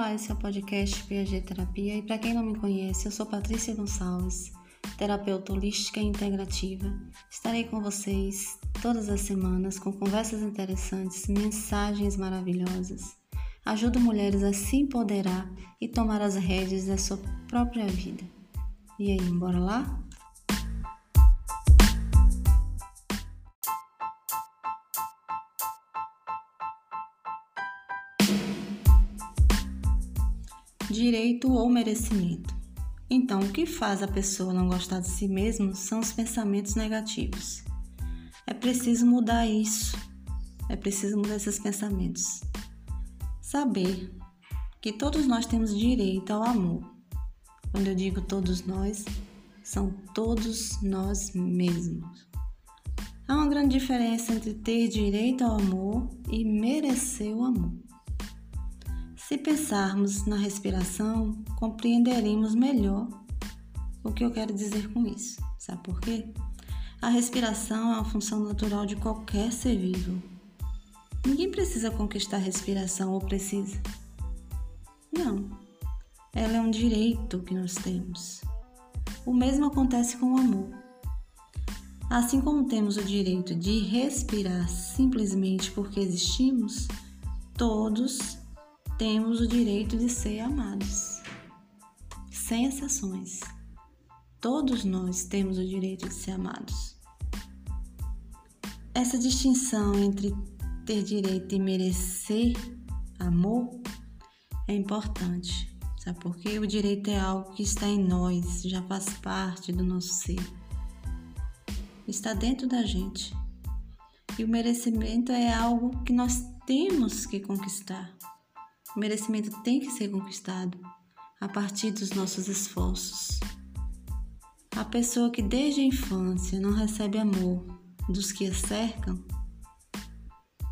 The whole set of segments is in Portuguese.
Olá, esse é o podcast Piaget Terapia e para quem não me conhece, eu sou Patrícia Gonçalves, terapeuta holística e integrativa. Estarei com vocês todas as semanas com conversas interessantes, mensagens maravilhosas. Ajudo mulheres a se empoderar e tomar as rédeas da sua própria vida. E aí, bora lá? Direito ou merecimento. Então, o que faz a pessoa não gostar de si mesma são os pensamentos negativos. É preciso mudar isso. É preciso mudar esses pensamentos. Saber que todos nós temos direito ao amor. Quando eu digo todos nós, são todos nós mesmos. Há uma grande diferença entre ter direito ao amor e merecer o amor. Se pensarmos na respiração, compreenderemos melhor o que eu quero dizer com isso. Sabe por quê? A respiração é uma função natural de qualquer ser vivo. Ninguém precisa conquistar a respiração ou precisa. Não. Ela é um direito que nós temos. O mesmo acontece com o amor. Assim como temos o direito de respirar simplesmente porque existimos, todos temos o direito de ser amados, sem exceções. Todos nós temos o direito de ser amados. Essa distinção entre ter direito e merecer amor é importante, sabe por quê? O direito é algo que está em nós, já faz parte do nosso ser, está dentro da gente. E o merecimento é algo que nós temos que conquistar. O merecimento tem que ser conquistado a partir dos nossos esforços. A pessoa que desde a infância não recebe amor dos que a cercam,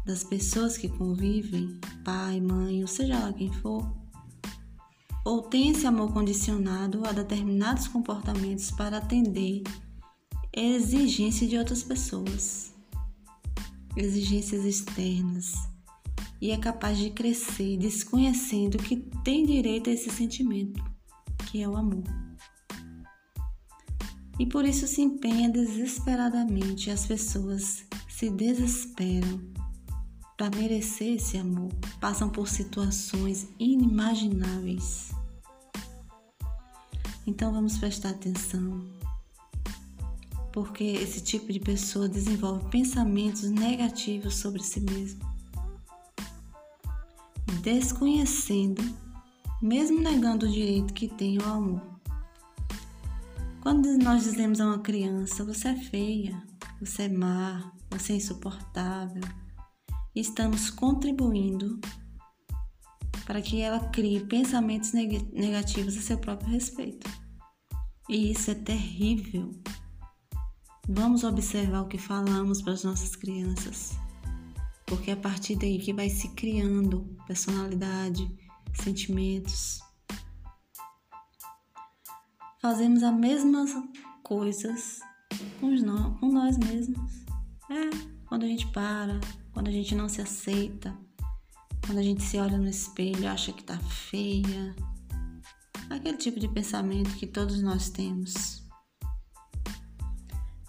das pessoas que convivem, pai, mãe, ou seja lá quem for, ou tem esse amor condicionado a determinados comportamentos para atender exigências de outras pessoas, exigências externas e é capaz de crescer desconhecendo que tem direito a esse sentimento, que é o amor. E por isso se empenha desesperadamente, as pessoas se desesperam para merecer esse amor, passam por situações inimagináveis. Então vamos prestar atenção, porque esse tipo de pessoa desenvolve pensamentos negativos sobre si mesmo desconhecendo, mesmo negando o direito que tem ao amor. Quando nós dizemos a uma criança, você é feia, você é má, você é insuportável, estamos contribuindo para que ela crie pensamentos negativos a seu próprio respeito. E isso é terrível. Vamos observar o que falamos para as nossas crianças porque a partir daí que vai se criando personalidade, sentimentos. Fazemos as mesmas coisas com, nós, com nós mesmos. É, quando a gente para, quando a gente não se aceita, quando a gente se olha no espelho e acha que tá feia. Aquele tipo de pensamento que todos nós temos.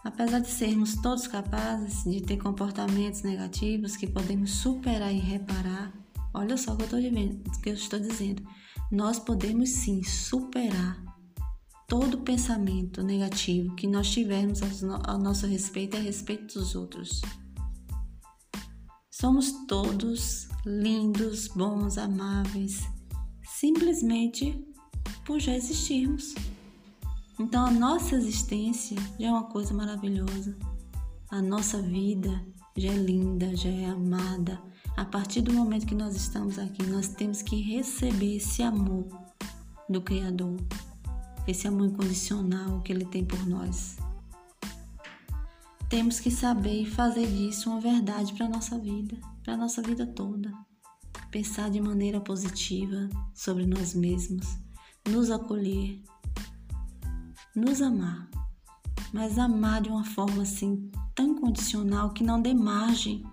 Apesar de sermos todos capazes de ter comportamentos negativos que podemos superar e reparar, olha só o que eu estou, dizendo. Nós podemos sim superar todo pensamento negativo que nós tivermos ao nosso respeito e a respeito dos outros. Somos todos lindos, bons, amáveis, simplesmente por já existirmos. Então a nossa existência já é uma coisa maravilhosa. A nossa vida já é linda, já é amada. A partir do momento que nós estamos aqui, nós temos que receber esse amor do Criador, esse amor incondicional que Ele tem por nós. Temos que saber fazer disso uma verdade para a nossa vida, para a nossa vida toda. Pensar de maneira positiva sobre nós mesmos, nos acolher, nos amar, mas amar de uma forma assim tão condicional que não dê margem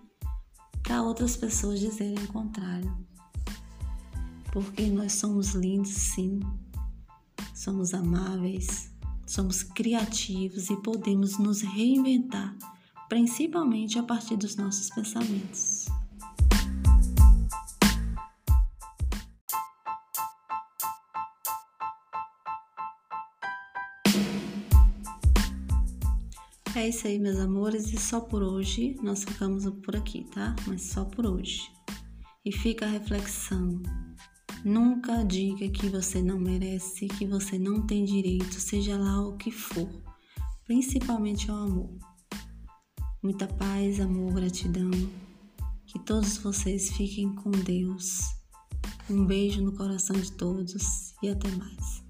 para outras pessoas dizerem o contrário. porque nós somos lindos, sim, somos amáveis, somos criativos e podemos nos reinventar, principalmente a partir dos nossos pensamentos. É isso aí, meus amores, e só por hoje nós ficamos por aqui, tá? Mas só por hoje. E fica a reflexão. Nunca diga que você não merece, que você não tem direito, seja lá o que for, principalmente ao amor. Muita paz, amor, gratidão. Que todos vocês fiquem com Deus. Um beijo no coração de todos e até mais.